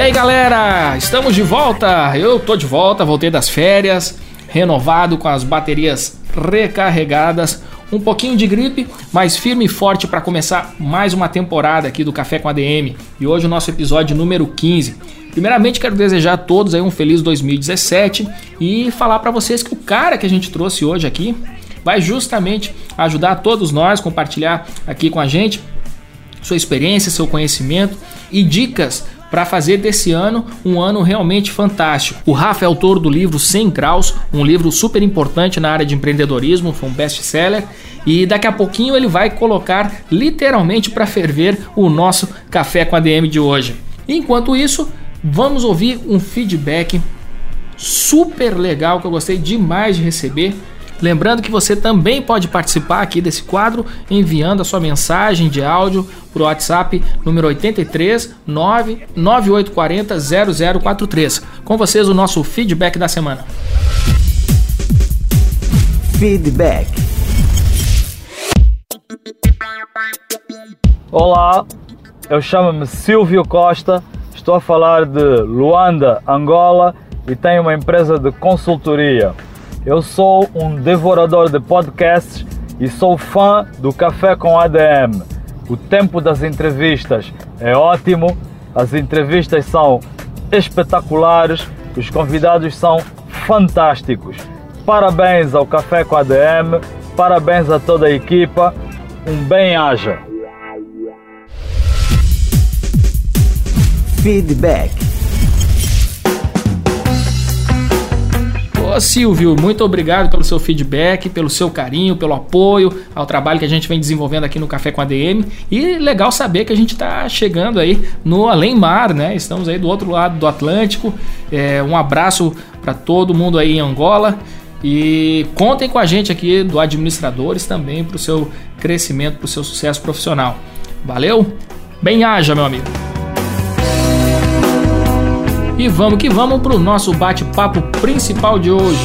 E aí galera, estamos de volta. Eu tô de volta, voltei das férias renovado, com as baterias recarregadas, um pouquinho de gripe, mas firme e forte para começar mais uma temporada aqui do Café com ADM. E hoje o nosso episódio número 15. Primeiramente quero desejar a todos aí um feliz 2017 e falar para vocês que o cara que a gente trouxe hoje aqui vai justamente ajudar todos nós compartilhar aqui com a gente sua experiência, seu conhecimento e dicas para fazer desse ano um ano realmente fantástico. O Rafa é autor do livro 100 Graus, um livro super importante na área de empreendedorismo, foi um best-seller. E daqui a pouquinho ele vai colocar literalmente para ferver o nosso café com a DM de hoje. Enquanto isso, vamos ouvir um feedback super legal que eu gostei demais de receber Lembrando que você também pode participar aqui desse quadro enviando a sua mensagem de áudio para o WhatsApp número 83 99840 0043. Com vocês o nosso feedback da semana. Feedback. Olá, eu chamo-me Silvio Costa, estou a falar de Luanda, Angola e tenho uma empresa de consultoria. Eu sou um devorador de podcasts e sou fã do Café com ADM. O tempo das entrevistas é ótimo, as entrevistas são espetaculares, os convidados são fantásticos. Parabéns ao Café com ADM, parabéns a toda a equipa, um bem-aja. Feedback. Silvio, muito obrigado pelo seu feedback, pelo seu carinho, pelo apoio ao trabalho que a gente vem desenvolvendo aqui no Café com a DM. E legal saber que a gente está chegando aí no Além Mar, né? Estamos aí do outro lado do Atlântico. É, um abraço para todo mundo aí em Angola. E contem com a gente aqui do Administradores também para o seu crescimento, para o seu sucesso profissional. Valeu? Bem haja, meu amigo! E vamos que vamos para o nosso bate-papo principal de hoje.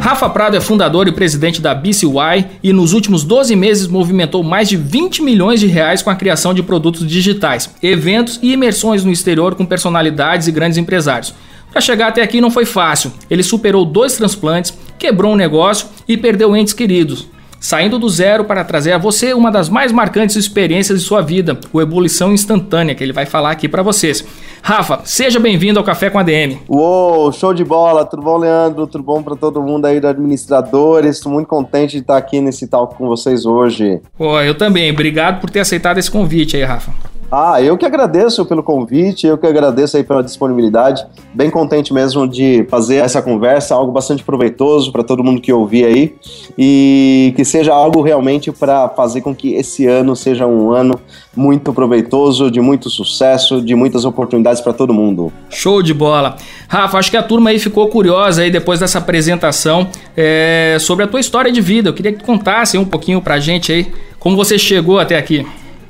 Rafa Prado é fundador e presidente da BCY e nos últimos 12 meses movimentou mais de 20 milhões de reais com a criação de produtos digitais, eventos e imersões no exterior com personalidades e grandes empresários. Para chegar até aqui não foi fácil. Ele superou dois transplantes, quebrou um negócio e perdeu entes queridos saindo do zero para trazer a você uma das mais marcantes experiências de sua vida, o Ebulição Instantânea, que ele vai falar aqui para vocês. Rafa, seja bem-vindo ao Café com a DM. Uou, show de bola, tudo bom, Leandro? Tudo bom para todo mundo aí do Administradores? Estou muito contente de estar aqui nesse talk com vocês hoje. Pô, eu também. Obrigado por ter aceitado esse convite aí, Rafa. Ah, eu que agradeço pelo convite, eu que agradeço aí pela disponibilidade. Bem contente mesmo de fazer essa conversa, algo bastante proveitoso para todo mundo que ouvir aí e que seja algo realmente para fazer com que esse ano seja um ano muito proveitoso, de muito sucesso, de muitas oportunidades para todo mundo. Show de bola. Rafa, acho que a turma aí ficou curiosa aí depois dessa apresentação é, sobre a tua história de vida. Eu queria que tu contasse um pouquinho para a gente aí como você chegou até aqui.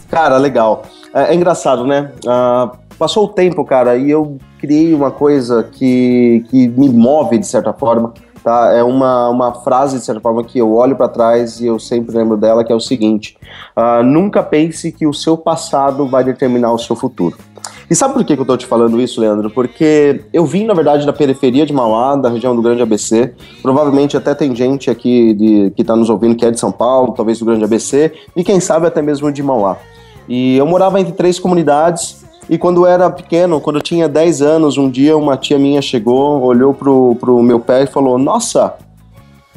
Cara, legal. É, é engraçado, né? Ah, passou o tempo, cara, e eu criei uma coisa que, que me move de certa forma. Tá? É uma, uma frase, de certa forma, que eu olho para trás e eu sempre lembro dela, que é o seguinte: uh, nunca pense que o seu passado vai determinar o seu futuro. E sabe por que, que eu tô te falando isso, Leandro? Porque eu vim, na verdade, da periferia de Mauá, da região do Grande ABC. Provavelmente até tem gente aqui de, que tá nos ouvindo que é de São Paulo, talvez do Grande ABC, e quem sabe até mesmo de Mauá. E eu morava entre três comunidades. E quando eu era pequeno, quando eu tinha 10 anos, um dia uma tia minha chegou, olhou pro, pro meu pé e falou: Nossa,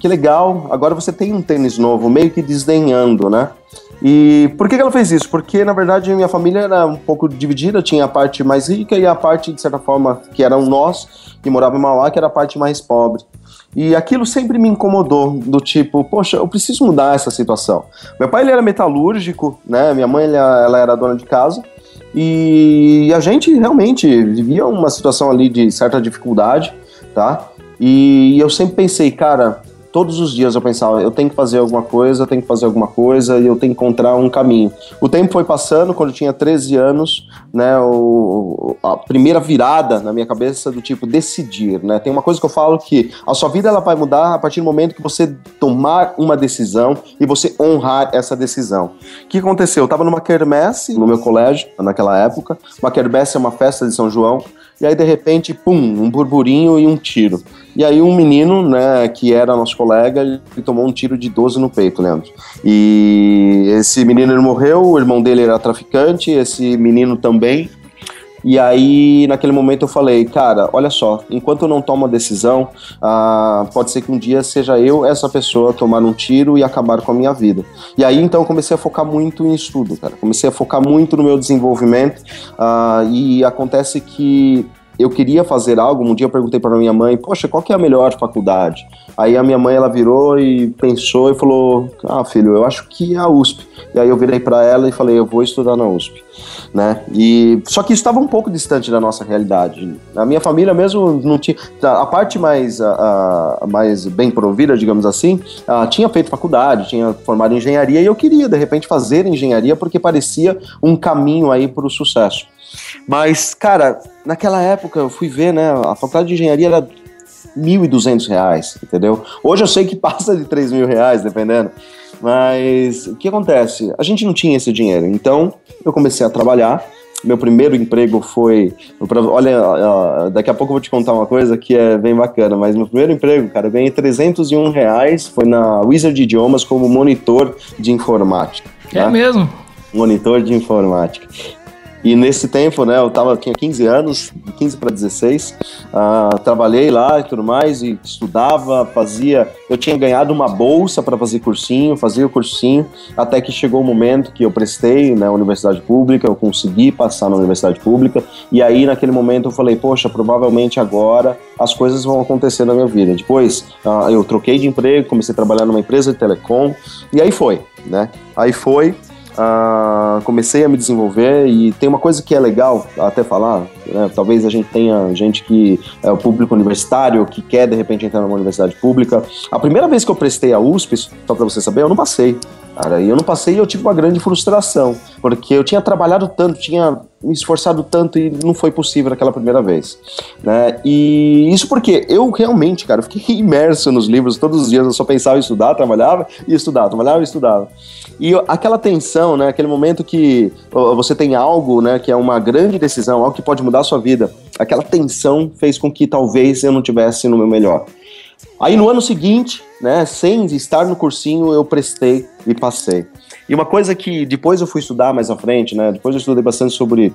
que legal, agora você tem um tênis novo, meio que desdenhando, né? E por que, que ela fez isso? Porque, na verdade, minha família era um pouco dividida, tinha a parte mais rica e a parte, de certa forma, que eram nós, que moravam em Mauá, que era a parte mais pobre. E aquilo sempre me incomodou, do tipo, poxa, eu preciso mudar essa situação. Meu pai, ele era metalúrgico, né? Minha mãe, ela, ela era dona de casa. E a gente realmente vivia uma situação ali de certa dificuldade, tá? E eu sempre pensei, cara, todos os dias eu pensava, eu tenho que fazer alguma coisa, eu tenho que fazer alguma coisa e eu tenho que encontrar um caminho. O tempo foi passando, quando eu tinha 13 anos, né, o, a primeira virada na minha cabeça do tipo decidir, né? Tem uma coisa que eu falo que a sua vida ela vai mudar a partir do momento que você tomar uma decisão e você honrar essa decisão. O que aconteceu? Eu estava numa quermesse no meu colégio naquela época. Uma quermesse é uma festa de São João e aí de repente, pum, um burburinho e um tiro. E aí um menino, né, que era nosso colega, ele tomou um tiro de 12 no peito, Leandro. E esse menino ele morreu, o irmão dele era traficante, esse menino também. E aí, naquele momento, eu falei, cara, olha só, enquanto eu não tomo a decisão, ah, pode ser que um dia seja eu essa pessoa tomar um tiro e acabar com a minha vida. E aí, então, eu comecei a focar muito em estudo, cara. Comecei a focar muito no meu desenvolvimento. Ah, e acontece que eu queria fazer algo. Um dia eu perguntei para minha mãe, poxa, qual que é a melhor faculdade? Aí a minha mãe ela virou e pensou e falou, ah filho, eu acho que é a USP. E aí eu virei para ela e falei, eu vou estudar na USP, né? E só que estava um pouco distante da nossa realidade. A minha família mesmo não tinha a parte mais a, a mais bem provida, digamos assim, a, tinha feito faculdade, tinha formado em engenharia e eu queria de repente fazer engenharia porque parecia um caminho aí para o sucesso. Mas, cara, naquela época eu fui ver, né? A faculdade de engenharia era R$ 1.200, entendeu? Hoje eu sei que passa de R$ mil reais, dependendo. Mas o que acontece? A gente não tinha esse dinheiro, então eu comecei a trabalhar. Meu primeiro emprego foi. Olha, daqui a pouco eu vou te contar uma coisa que é bem bacana, mas meu primeiro emprego, cara, eu ganhei 301 reais, foi na Wizard Idiomas como monitor de informática. É tá? mesmo? Monitor de informática. E nesse tempo, né, eu tava, tinha 15 anos, 15 para 16, uh, trabalhei lá e tudo mais, e estudava, fazia. Eu tinha ganhado uma bolsa para fazer cursinho, fazia o cursinho, até que chegou o momento que eu prestei na universidade pública, eu consegui passar na universidade pública, e aí naquele momento eu falei, poxa, provavelmente agora as coisas vão acontecer na minha vida. Depois uh, eu troquei de emprego, comecei a trabalhar numa empresa de telecom, e aí foi, né? Aí foi, Uh, comecei a me desenvolver e tem uma coisa que é legal até falar, né? talvez a gente tenha gente que é o público universitário que quer de repente entrar numa universidade pública. A primeira vez que eu prestei a USP, só para você saber, eu não passei. Cara, e eu não passei e eu tive uma grande frustração, porque eu tinha trabalhado tanto, tinha me esforçado tanto e não foi possível naquela primeira vez, né? E isso porque eu realmente, cara, fiquei imerso nos livros todos os dias, eu só pensava em estudar, trabalhava e estudava, trabalhava e estudava. E aquela tensão, né, aquele momento que você tem algo, né, que é uma grande decisão, algo que pode mudar a sua vida, aquela tensão fez com que talvez eu não tivesse no meu melhor. Aí no ano seguinte, né, sem estar no cursinho, eu prestei e passei. E uma coisa que depois eu fui estudar mais à frente, né, depois eu estudei bastante sobre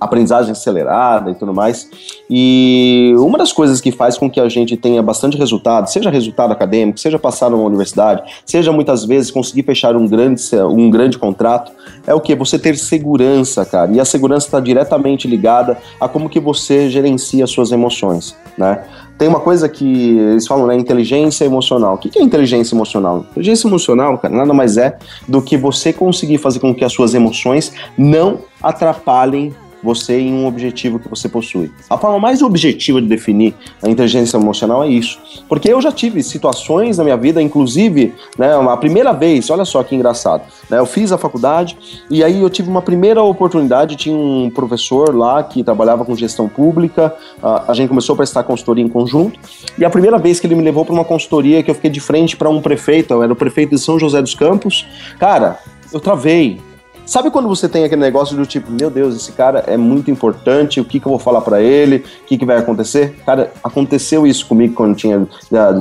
aprendizagem acelerada e tudo mais. E uma das coisas que faz com que a gente tenha bastante resultado, seja resultado acadêmico, seja passar numa universidade, seja muitas vezes conseguir fechar um grande, um grande contrato, é o que? Você ter segurança, cara. E a segurança está diretamente ligada a como que você gerencia as suas emoções, né? Tem uma coisa que eles falam, né? Inteligência emocional. O que é inteligência emocional? Inteligência emocional, cara, nada mais é do que você conseguir fazer com que as suas emoções não atrapalhem você em um objetivo que você possui. A forma mais objetiva de definir a inteligência emocional é isso. Porque eu já tive situações na minha vida, inclusive, né, a primeira vez, olha só que engraçado, né, eu fiz a faculdade e aí eu tive uma primeira oportunidade, tinha um professor lá que trabalhava com gestão pública, a, a gente começou a prestar consultoria em conjunto, e a primeira vez que ele me levou para uma consultoria que eu fiquei de frente para um prefeito, eu era o prefeito de São José dos Campos, cara, eu travei, Sabe quando você tem aquele negócio do tipo, meu Deus, esse cara é muito importante, o que, que eu vou falar para ele, o que, que vai acontecer? Cara, aconteceu isso comigo quando eu tinha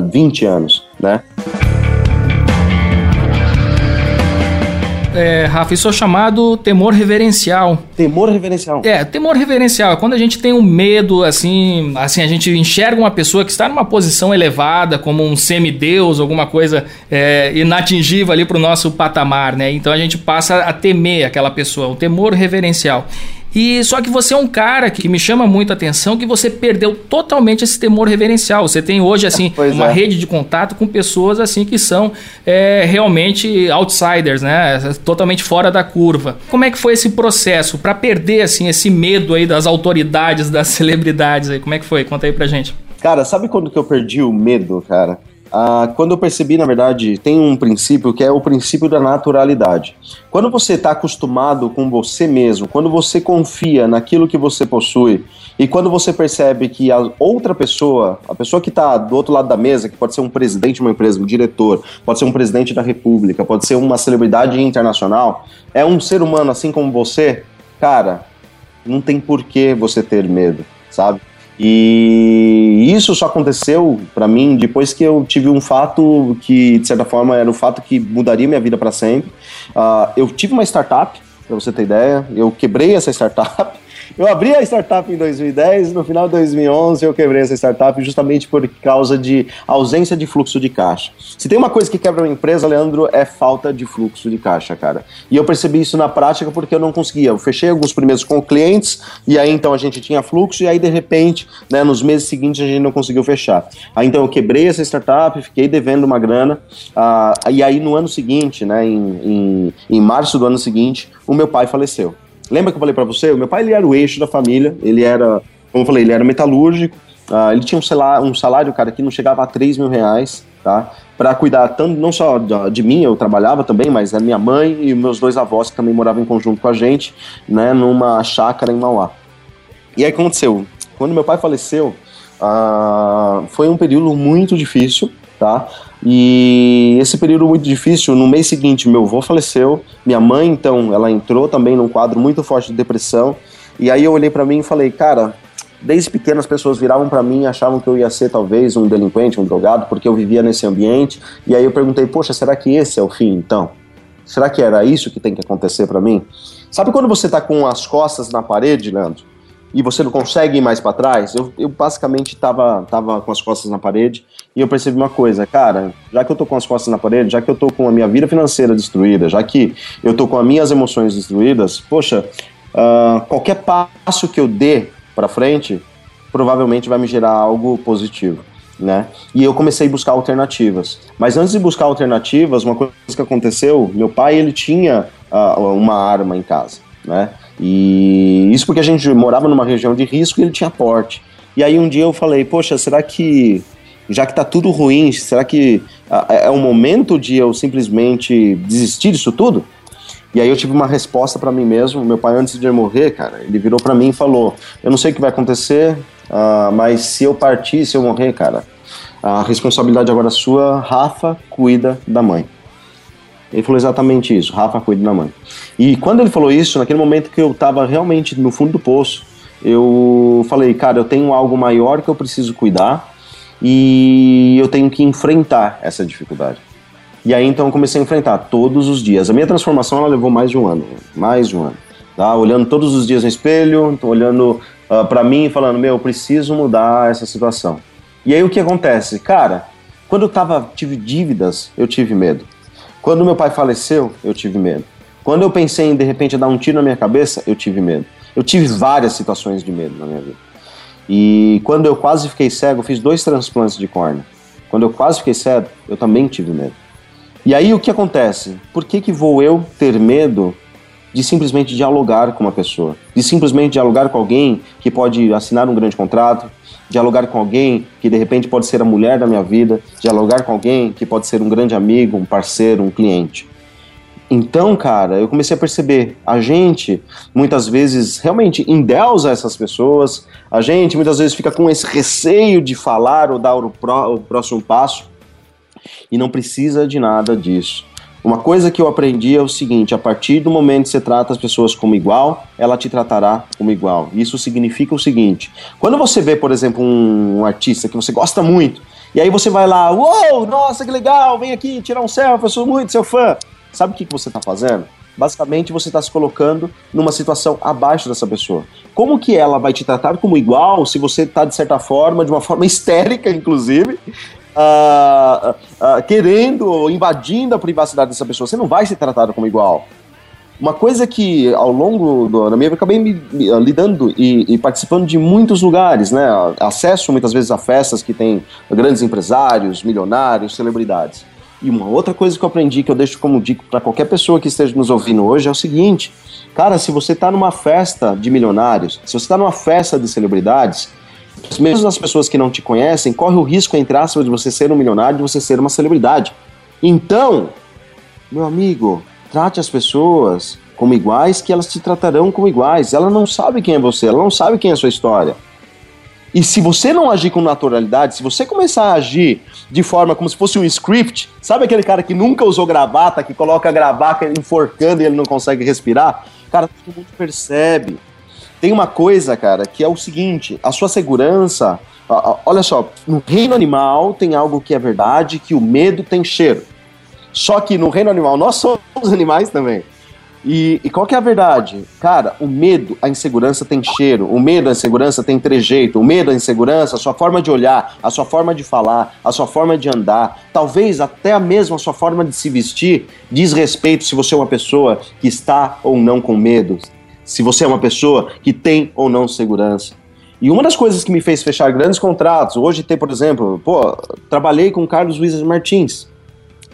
20 anos, né? É, Rafa, isso é chamado temor reverencial. Temor reverencial. É, temor reverencial é quando a gente tem um medo, assim, assim, a gente enxerga uma pessoa que está numa posição elevada, como um semideus, alguma coisa é, inatingível ali para o nosso patamar, né? Então a gente passa a temer aquela pessoa, o temor reverencial. E só que você é um cara que me chama muita atenção que você perdeu totalmente esse temor reverencial. Você tem hoje assim Pois uma é. rede de contato com pessoas assim que são é, realmente outsiders, né? Totalmente fora da curva. Como é que foi esse processo para perder assim esse medo aí das autoridades, das celebridades aí? Como é que foi? Conta aí pra gente. Cara, sabe quando que eu perdi o medo, cara? Ah, quando eu percebi, na verdade, tem um princípio que é o princípio da naturalidade. Quando você está acostumado com você mesmo, quando você confia naquilo que você possui, e quando você percebe que a outra pessoa, a pessoa que está do outro lado da mesa, que pode ser um presidente de uma empresa, um diretor, pode ser um presidente da república, pode ser uma celebridade internacional, é um ser humano assim como você, cara, não tem por que você ter medo, sabe? E isso só aconteceu pra mim depois que eu tive um fato que, de certa forma, era um fato que mudaria minha vida pra sempre. Ah, eu tive uma startup, pra você ter ideia, eu quebrei essa startup. Eu abri a startup em 2010, no final de 2011 eu quebrei essa startup justamente por causa de ausência de fluxo de caixa. Se tem uma coisa que quebra uma empresa, Leandro, é falta de fluxo de caixa, cara. E eu percebi isso na prática porque eu não conseguia. Eu fechei alguns primeiros com clientes e aí então a gente tinha fluxo e aí de repente, né, nos meses seguintes a gente não conseguiu fechar. Aí então eu quebrei essa startup, fiquei devendo uma grana ah, e aí no ano seguinte, né, em, em, em março do ano seguinte, o meu pai faleceu. Lembra que eu falei pra você? O meu pai ele era o eixo da família, ele era, como eu falei, ele era metalúrgico, ah, ele tinha um salário, um salário, cara, que não chegava a 3 mil reais, tá? Pra cuidar tanto, não só de, de mim, eu trabalhava também, mas da minha mãe e meus dois avós que também moravam em conjunto com a gente, né, numa chácara em Mauá. E aí aconteceu? Quando meu pai faleceu, ah, foi um período muito difícil, tá? E esse período muito difícil, no mês seguinte, meu avô faleceu, minha mãe, então, ela entrou também num quadro muito forte de depressão. E aí eu olhei pra mim e falei, cara, desde pequeno as pessoas viravam pra mim e achavam que eu ia ser talvez um delinquente, um drogado, porque eu vivia nesse ambiente. E aí eu perguntei, poxa, será que esse é o fim, então? Será que era isso que tem que acontecer pra mim? Sabe quando você tá com as costas na parede, Leandro? E você não consegue ir mais para trás, eu, eu basicamente tava, tava com as costas na parede e eu percebi uma coisa, cara, já que eu tô com as costas na parede, já que eu tô com a minha vida financeira destruída, já que eu tô com as minhas emoções destruídas, poxa, ah, qualquer passo que eu dê para frente, provavelmente vai me gerar algo positivo. Né? E eu comecei a buscar alternativas. Mas antes de buscar alternativas, uma coisa que aconteceu, meu pai ele tinha ah, uma arma em casa, né? E isso porque a gente morava numa região de risco e ele tinha porte. E aí um dia eu falei, poxa, será que já que tá tudo ruim, será que é o momento de eu simplesmente desistir disso tudo? E aí eu tive uma resposta para mim mesmo. Meu pai antes de morrer, cara, ele virou para mim e falou: "Eu não sei o que vai acontecer, ah, mas se eu partir, se eu morrer, cara, a responsabilidade agora é sua. Rafa cuida da mãe." Ele falou exatamente isso: Rafa cuida da mãe. E quando ele falou isso, naquele momento que eu tava realmente no fundo do poço, eu falei, cara, eu tenho algo maior que eu preciso cuidar e eu tenho que enfrentar essa dificuldade. E aí então eu comecei a enfrentar todos os dias. A minha transformação ela levou mais de um ano, mais de um ano. Tá? Olhando todos os dias no espelho, olhando uh, para mim e falando, meu, eu preciso mudar essa situação. E aí o que acontece? Cara, quando eu tava, tive dívidas, eu tive medo. Quando meu pai faleceu, eu tive medo. Quando eu pensei em de repente dar um tiro na minha cabeça, eu tive medo. Eu tive várias situações de medo na minha vida. E quando eu quase fiquei cego, eu fiz dois transplantes de córnea. Quando eu quase fiquei cego, eu também tive medo. E aí o que acontece? Por que, que vou eu ter medo de simplesmente dialogar com uma pessoa? De simplesmente dialogar com alguém que pode assinar um grande contrato, dialogar com alguém que de repente pode ser a mulher da minha vida, dialogar com alguém que pode ser um grande amigo, um parceiro, um cliente. Então, cara, eu comecei a perceber, a gente muitas vezes realmente endeusa essas pessoas, a gente muitas vezes fica com esse receio de falar ou dar o, pró o próximo passo e não precisa de nada disso. Uma coisa que eu aprendi é o seguinte: a partir do momento que você trata as pessoas como igual, ela te tratará como igual. Isso significa o seguinte: quando você vê, por exemplo, um, um artista que você gosta muito, e aí você vai lá, uou, nossa, que legal, vem aqui tirar um selfie, eu sou muito seu fã. Sabe o que, que você está fazendo? basicamente você está se colocando numa situação abaixo dessa pessoa. Como que ela vai te tratar como igual se você está, de certa forma, de uma forma histérica, inclusive, uh, uh, querendo ou invadindo a privacidade dessa pessoa? Você não vai ser tratado como igual. Uma coisa que ao longo do, da minha vida acabei me, me, uh, lidando e, e, participando de muitos lugares, né? Acesso muitas vezes a festas que tem grandes empresários, milionários, celebridades. E uma outra coisa que eu aprendi, que eu deixo como dica para qualquer pessoa que esteja nos ouvindo hoje, é o seguinte: cara, se você está numa festa de milionários, se você está numa festa de celebridades, mesmo as pessoas que não te conhecem, corre o risco, entre aspas, de você ser um milionário, de você ser uma celebridade. Então, meu amigo, trate as pessoas como iguais, que elas te tratarão como iguais. Ela não sabe quem é você, ela não sabe quem é a sua história. E se você não agir com naturalidade, se você começar a agir de forma como se fosse um script, sabe aquele cara que nunca usou gravata, que coloca a gravata enforcando e ele não consegue respirar? Cara, todo mundo percebe. Tem uma coisa, cara, que é o seguinte: a sua segurança. Olha só, no reino animal tem algo que é verdade, que o medo tem cheiro. Só que no reino animal nós somos animais também. E, e, qual que é a verdade? Cara, o medo, a insegurança tem cheiro, o medo, a insegurança tem trejeito, o medo, a insegurança, a sua forma de olhar, a sua forma de falar, a sua forma de andar, talvez até a mesma a sua forma de se vestir, diz respeito se você é uma pessoa que está ou não com medo, se você é uma pessoa que tem ou não segurança. E uma das coisas que me fez fechar grandes contratos, hoje tem, por exemplo, pô, trabalhei com Carlos Wizard Martins.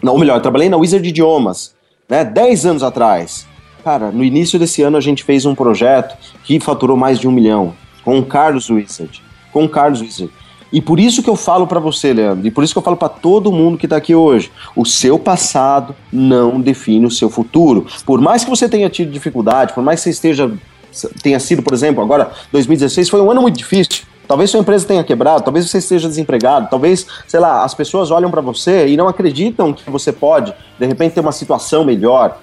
Não, ou melhor, trabalhei na Wizard Idiomas, né, 10 anos atrás. Cara, no início desse ano a gente fez um projeto que faturou mais de um milhão com o Carlos Wizard. Com o Carlos Wizard. E por isso que eu falo para você, Leandro, e por isso que eu falo para todo mundo que tá aqui hoje, o seu passado não define o seu futuro. Por mais que você tenha tido dificuldade, por mais que você esteja tenha sido, por exemplo, agora 2016 foi um ano muito difícil. Talvez sua empresa tenha quebrado, talvez você esteja desempregado, talvez, sei lá, as pessoas olham para você e não acreditam que você pode, de repente, ter uma situação melhor.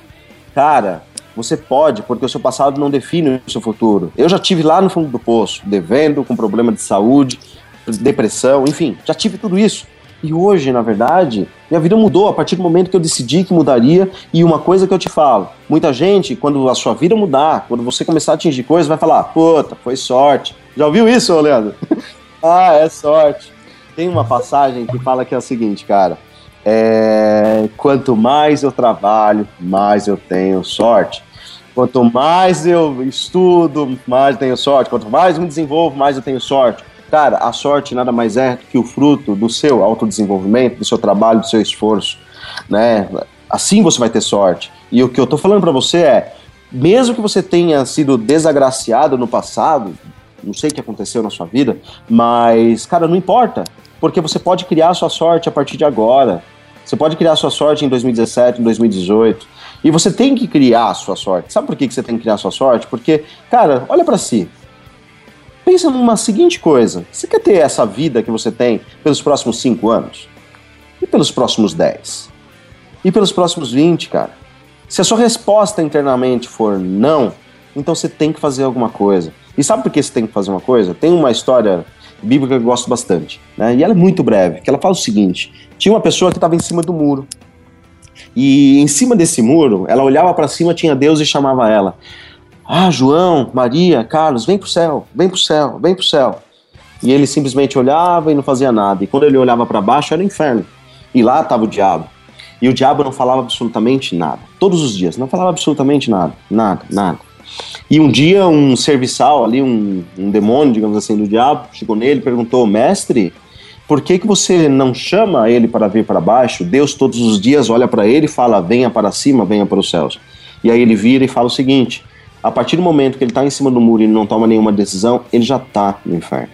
Cara, você pode, porque o seu passado não define o seu futuro. Eu já tive lá no fundo do poço, devendo, com problema de saúde, depressão, enfim, já tive tudo isso. E hoje, na verdade, minha vida mudou a partir do momento que eu decidi que mudaria. E uma coisa que eu te falo: muita gente, quando a sua vida mudar, quando você começar a atingir coisas, vai falar: puta, foi sorte. Já ouviu isso, Leandro? ah, é sorte. Tem uma passagem que fala que é o seguinte, cara é, quanto mais eu trabalho, mais eu tenho sorte. Quanto mais eu estudo, mais eu tenho sorte. Quanto mais me desenvolvo, mais eu tenho sorte. Cara, a sorte nada mais é que o fruto do seu autodesenvolvimento, do seu trabalho, do seu esforço, né? Assim você vai ter sorte. E o que eu tô falando para você é, mesmo que você tenha sido desagraciado no passado, não sei o que aconteceu na sua vida, mas, cara, não importa porque você pode criar a sua sorte a partir de agora. Você pode criar a sua sorte em 2017, em 2018. E você tem que criar a sua sorte. Sabe por que você tem que criar a sua sorte? Porque, cara, olha para si. Pensa numa seguinte coisa. Você quer ter essa vida que você tem pelos próximos 5 anos? E pelos próximos 10? E pelos próximos 20, cara? Se a sua resposta internamente for não, então você tem que fazer alguma coisa. E sabe por que você tem que fazer uma coisa? Tem uma história bíblica que eu gosto bastante. Né? E ela é muito breve, que ela fala o seguinte: tinha uma pessoa que estava em cima do muro. E em cima desse muro, ela olhava para cima, tinha Deus e chamava ela. Ah, João, Maria, Carlos, vem pro céu, vem pro céu, vem pro céu. E ele simplesmente olhava e não fazia nada. E quando ele olhava para baixo, era o inferno. E lá estava o diabo. E o diabo não falava absolutamente nada. Todos os dias, não falava absolutamente nada. Nada, nada. E um dia um serviçal ali, um, um demônio, digamos assim, do diabo, chegou nele e perguntou: Mestre, por que, que você não chama ele para vir para baixo? Deus todos os dias olha para ele e fala: Venha para cima, venha para os céus. E aí ele vira e fala o seguinte: a partir do momento que ele está em cima do muro e não toma nenhuma decisão, ele já está no inferno.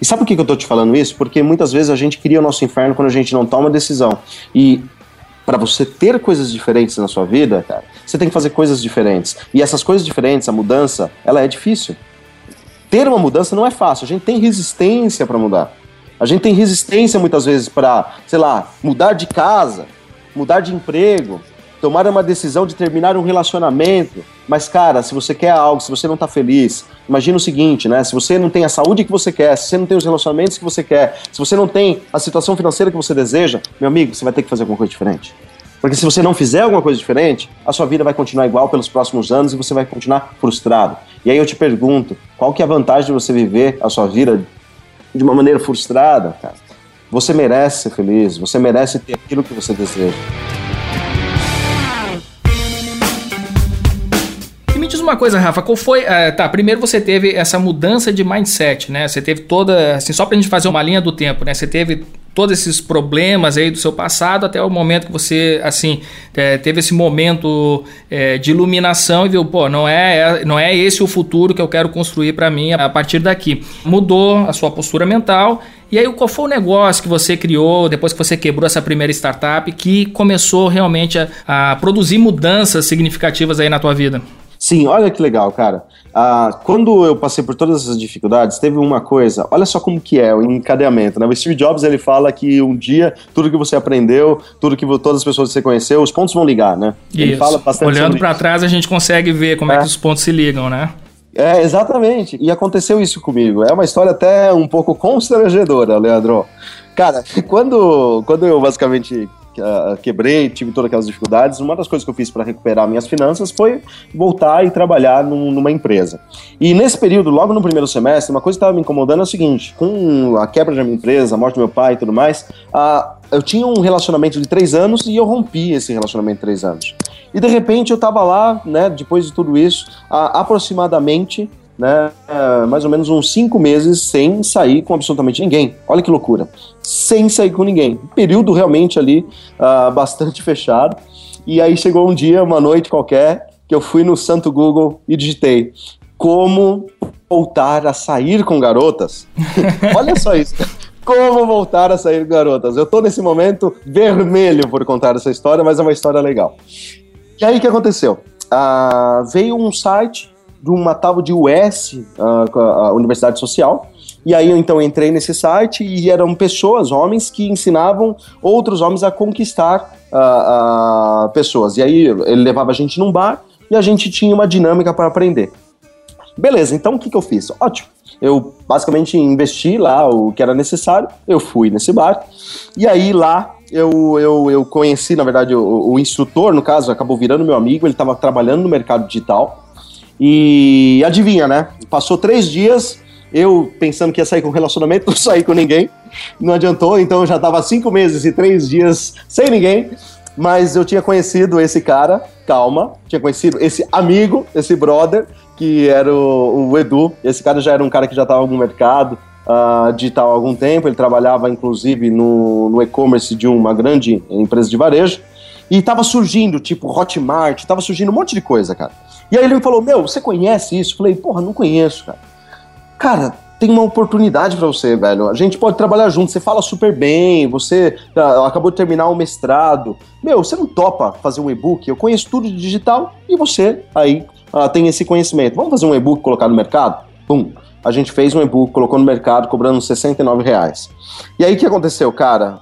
E sabe por que, eu estou te falando isso? Porque muitas vezes a gente cria o nosso inferno quando a gente não toma decisão. E para você ter coisas diferentes na sua vida, cara, você tem que fazer coisas diferentes. E essas coisas diferentes, a mudança, ela é difícil. Ter uma mudança não é fácil. A gente tem resistência para mudar. A gente tem resistência muitas vezes para, sei lá, mudar de casa, mudar de emprego, tomar uma decisão de terminar um relacionamento. Mas, cara, se você quer algo, se você não tá feliz, imagina o seguinte, né? Se você não tem a saúde que você quer, se você não tem os relacionamentos que você quer, se você não tem a situação financeira que você deseja, meu amigo, você vai ter que fazer alguma coisa diferente. Porque se você não fizer alguma coisa diferente, a sua vida vai continuar igual pelos próximos anos e você vai continuar frustrado. E aí eu te pergunto, qual que é a vantagem de você viver a sua vida de uma maneira frustrada, cara? Você merece ser feliz, você merece ter aquilo que você deseja. Uma coisa, Rafa, qual foi. Uh, tá, primeiro você teve essa mudança de mindset, né? Você teve toda. Assim, só pra gente fazer uma linha do tempo, né? Você teve todos esses problemas aí do seu passado até o momento que você, assim, é, teve esse momento é, de iluminação e viu, pô, não é, é não é esse o futuro que eu quero construir para mim a partir daqui. Mudou a sua postura mental. E aí, qual foi o negócio que você criou depois que você quebrou essa primeira startup que começou realmente a, a produzir mudanças significativas aí na tua vida? Sim, olha que legal, cara. Ah, quando eu passei por todas essas dificuldades, teve uma coisa, olha só como que é o encadeamento, né? O Steve Jobs, ele fala que um dia, tudo que você aprendeu, tudo que todas as pessoas que você conheceu, os pontos vão ligar, né? Ele isso. fala bastante Olhando para trás, a gente consegue ver como é. é que os pontos se ligam, né? É, exatamente. E aconteceu isso comigo. É uma história até um pouco constrangedora, Leandro. Cara, quando, quando eu basicamente quebrei, tive todas aquelas dificuldades, uma das coisas que eu fiz para recuperar minhas finanças foi voltar e trabalhar num, numa empresa. E nesse período, logo no primeiro semestre, uma coisa que estava me incomodando é o seguinte: com a quebra da minha empresa, a morte do meu pai e tudo mais, uh, eu tinha um relacionamento de três anos e eu rompi esse relacionamento de três anos. E de repente eu estava lá, né, depois de tudo isso, uh, aproximadamente né, mais ou menos uns cinco meses sem sair com absolutamente ninguém. Olha que loucura. Sem sair com ninguém. Período realmente ali uh, bastante fechado. E aí chegou um dia, uma noite qualquer, que eu fui no santo Google e digitei como voltar a sair com garotas. Olha só isso. Como voltar a sair com garotas. Eu tô nesse momento vermelho por contar essa história, mas é uma história legal. E aí o que aconteceu? Uh, veio um site de uma tal de US, uh, a Universidade Social. E aí eu então entrei nesse site e eram pessoas, homens, que ensinavam outros homens a conquistar uh, uh, pessoas. E aí ele levava a gente num bar e a gente tinha uma dinâmica para aprender. Beleza, então o que, que eu fiz? Ótimo. Eu basicamente investi lá o que era necessário, eu fui nesse bar, e aí lá eu, eu, eu conheci, na verdade, o, o instrutor, no caso, acabou virando meu amigo, ele estava trabalhando no mercado digital, e adivinha, né? Passou três dias, eu pensando que ia sair com relacionamento, não saí com ninguém. Não adiantou, então eu já estava cinco meses e três dias sem ninguém. Mas eu tinha conhecido esse cara, calma, tinha conhecido esse amigo, esse brother, que era o, o Edu. Esse cara já era um cara que já estava no mercado uh, digital há algum tempo. Ele trabalhava, inclusive, no, no e-commerce de uma grande empresa de varejo. E estava surgindo, tipo, Hotmart, estava surgindo um monte de coisa, cara. E aí ele me falou: Meu, você conhece isso? Eu falei: Porra, não conheço, cara. Cara, tem uma oportunidade para você, velho. A gente pode trabalhar junto. Você fala super bem, você uh, acabou de terminar um mestrado. Meu, você não topa fazer um e-book? Eu conheço tudo de digital e você aí uh, tem esse conhecimento. Vamos fazer um e-book colocar no mercado? Pum. A gente fez um e-book, colocou no mercado, cobrando 69 reais. E aí o que aconteceu, cara?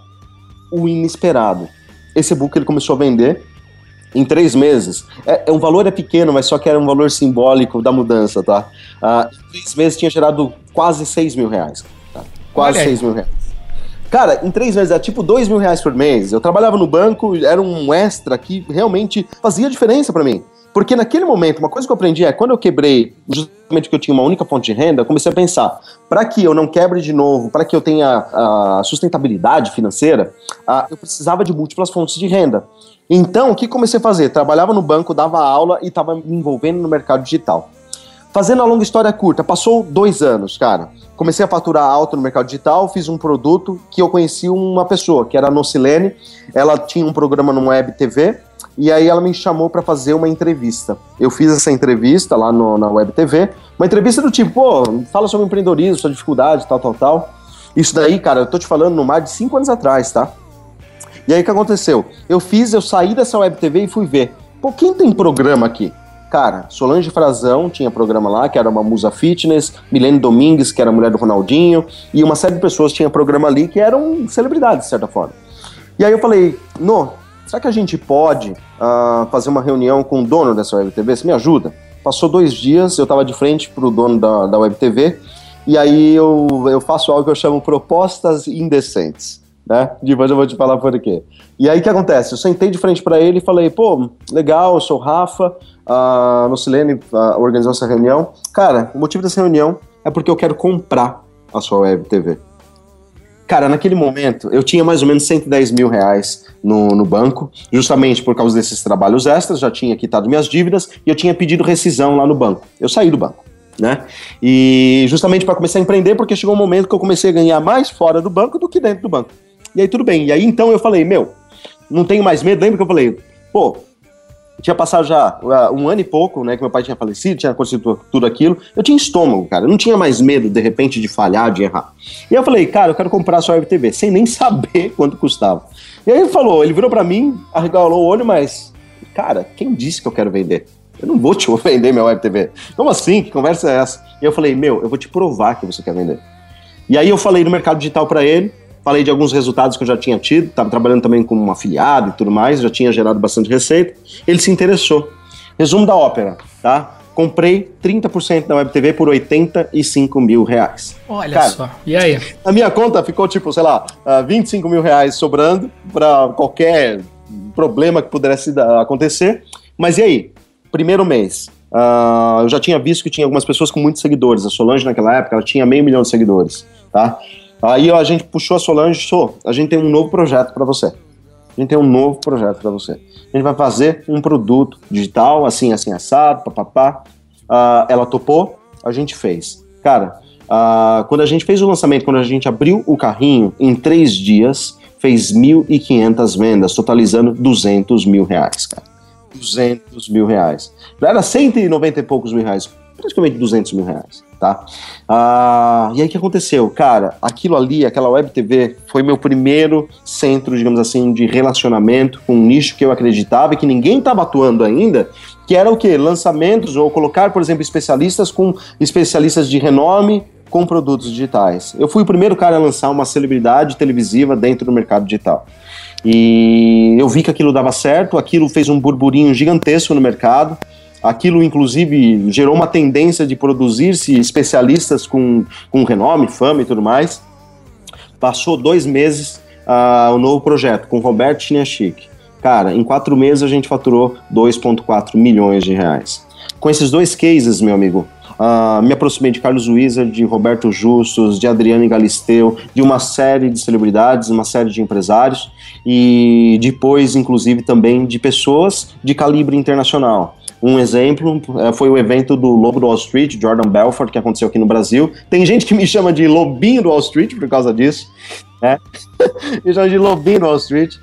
O inesperado. Esse e-book ele começou a vender em três meses. É, é, um valor é pequeno, mas só que era um valor simbólico da mudança, tá? Ah, em três meses tinha gerado quase seis mil reais. Tá? Quase seis mil reais. Cara, em três meses era tipo dois mil reais por mês. Eu trabalhava no banco, era um extra que realmente fazia diferença para mim. Porque naquele momento, uma coisa que eu aprendi é, quando eu quebrei, justamente que eu tinha uma única fonte de renda, eu comecei a pensar, para que eu não quebre de novo, para que eu tenha a sustentabilidade financeira, uh, eu precisava de múltiplas fontes de renda. Então, o que comecei a fazer? Trabalhava no banco, dava aula e estava me envolvendo no mercado digital. Fazendo a longa história curta, passou dois anos, cara. Comecei a faturar alto no mercado digital, fiz um produto que eu conheci uma pessoa, que era a Nocilene. Ela tinha um programa no Web TV e aí ela me chamou para fazer uma entrevista. Eu fiz essa entrevista lá no, na Web TV, uma entrevista do tipo, pô, fala sobre empreendedorismo, sua dificuldade, tal, tal, tal. Isso daí, cara, eu tô te falando no mais de cinco anos atrás, tá? E aí o que aconteceu? Eu fiz, eu saí dessa web TV e fui ver. Pô, quem tem programa aqui? Cara, Solange Frazão tinha programa lá, que era uma musa fitness, Milene Domingues, que era a mulher do Ronaldinho, e uma série de pessoas tinha programa ali que eram celebridades, de certa forma. E aí eu falei, no, será que a gente pode uh, fazer uma reunião com o dono dessa web TV? Você me ajuda? Passou dois dias, eu estava de frente para o dono da, da web TV, e aí eu, eu faço algo que eu chamo propostas indecentes. Né? Depois eu vou te falar por quê. E aí o que acontece? Eu sentei de frente para ele e falei, pô, legal, eu sou o Rafa, a Nocilene organizou essa reunião. Cara, o motivo dessa reunião é porque eu quero comprar a sua web TV. Cara, naquele momento eu tinha mais ou menos 110 mil reais no, no banco, justamente por causa desses trabalhos extras, já tinha quitado minhas dívidas e eu tinha pedido rescisão lá no banco. Eu saí do banco. Né? E justamente para começar a empreender, porque chegou um momento que eu comecei a ganhar mais fora do banco do que dentro do banco. E aí tudo bem. E aí então eu falei, meu, não tenho mais medo. Lembra que eu falei, pô, tinha passado já uh, um ano e pouco, né, que meu pai tinha falecido, tinha acontecido tudo aquilo. Eu tinha estômago, cara. Eu não tinha mais medo, de repente, de falhar, de errar. E eu falei, cara, eu quero comprar sua Web TV, sem nem saber quanto custava. E aí ele falou, ele virou para mim, arregalou o olho, mas, cara, quem disse que eu quero vender? Eu não vou te vender minha Web TV. Como assim? Que conversa é essa? E eu falei, meu, eu vou te provar que você quer vender. E aí eu falei no mercado digital para ele, Falei de alguns resultados que eu já tinha tido, estava trabalhando também como um afiliado e tudo mais, já tinha gerado bastante receita. Ele se interessou. Resumo da ópera, tá? Comprei 30% da Web TV por 85 mil reais. Olha Cara, só. E aí? A minha conta ficou tipo, sei lá, 25 ah, mil reais sobrando para qualquer problema que pudesse acontecer. Mas e aí? Primeiro mês. Uh, eu já tinha visto que tinha algumas pessoas com muitos seguidores. A Solange, naquela época, ela tinha meio milhão de seguidores, tá? Aí ó, a gente puxou a Solange, Sô, a gente tem um novo projeto para você. A gente tem um novo projeto para você. A gente vai fazer um produto digital, assim, assim, assado, papapá. Uh, ela topou, a gente fez. Cara, uh, quando a gente fez o lançamento, quando a gente abriu o carrinho, em três dias, fez 1.500 vendas, totalizando 200 mil reais, cara. 200 mil reais. Era 190 e poucos mil reais, praticamente 200 mil reais tá? Ah, e aí o que aconteceu? Cara, aquilo ali, aquela web TV, foi meu primeiro centro, digamos assim, de relacionamento com um nicho que eu acreditava e que ninguém estava atuando ainda, que era o quê? Lançamentos ou colocar, por exemplo, especialistas com especialistas de renome com produtos digitais. Eu fui o primeiro cara a lançar uma celebridade televisiva dentro do mercado digital. E eu vi que aquilo dava certo, aquilo fez um burburinho gigantesco no mercado. Aquilo, inclusive, gerou uma tendência de produzir-se especialistas com, com renome, fama e tudo mais. Passou dois meses uh, o novo projeto com Roberto Chiniachik. Cara, em quatro meses a gente faturou 2,4 milhões de reais. Com esses dois cases, meu amigo, uh, me aproximei de Carlos Wizard, de Roberto Justus, de Adriane Galisteu, de uma série de celebridades, uma série de empresários e depois, inclusive, também de pessoas de calibre internacional. Um exemplo é, foi o evento do Lobo do Wall Street, Jordan Belfort, que aconteceu aqui no Brasil. Tem gente que me chama de Lobinho do Wall Street por causa disso. Né? me chama de Lobinho do Wall Street,